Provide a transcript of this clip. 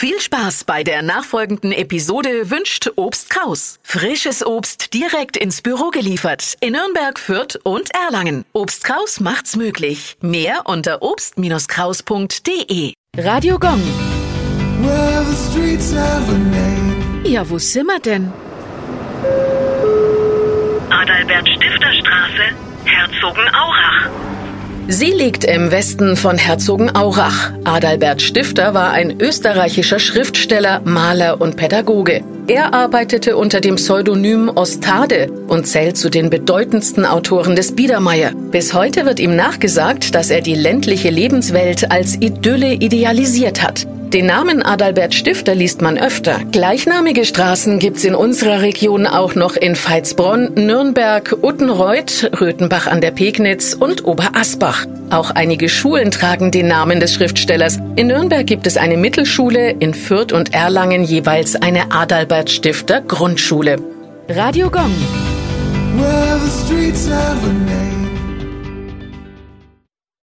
Viel Spaß bei der nachfolgenden Episode wünscht Obst Kraus. Frisches Obst direkt ins Büro geliefert in Nürnberg, Fürth und Erlangen. Obst Kraus macht's möglich. Mehr unter obst-kraus.de. Radio Gong. Well, the streets have a name. Ja, wo sind wir denn? Adalbert Stifter Straße, Herzogenaurach. Sie liegt im Westen von Herzogenaurach. Adalbert Stifter war ein österreichischer Schriftsteller, Maler und Pädagoge. Er arbeitete unter dem Pseudonym Ostade und zählt zu den bedeutendsten Autoren des Biedermeier. Bis heute wird ihm nachgesagt, dass er die ländliche Lebenswelt als Idylle idealisiert hat. Den Namen Adalbert Stifter liest man öfter. Gleichnamige Straßen gibt's in unserer Region auch noch in Veitsbronn, Nürnberg, Uttenreuth, Röthenbach an der Pegnitz und Oberasbach. Auch einige Schulen tragen den Namen des Schriftstellers. In Nürnberg gibt es eine Mittelschule, in Fürth und Erlangen jeweils eine Adalbert Stifter Grundschule. Radio Gong. Well,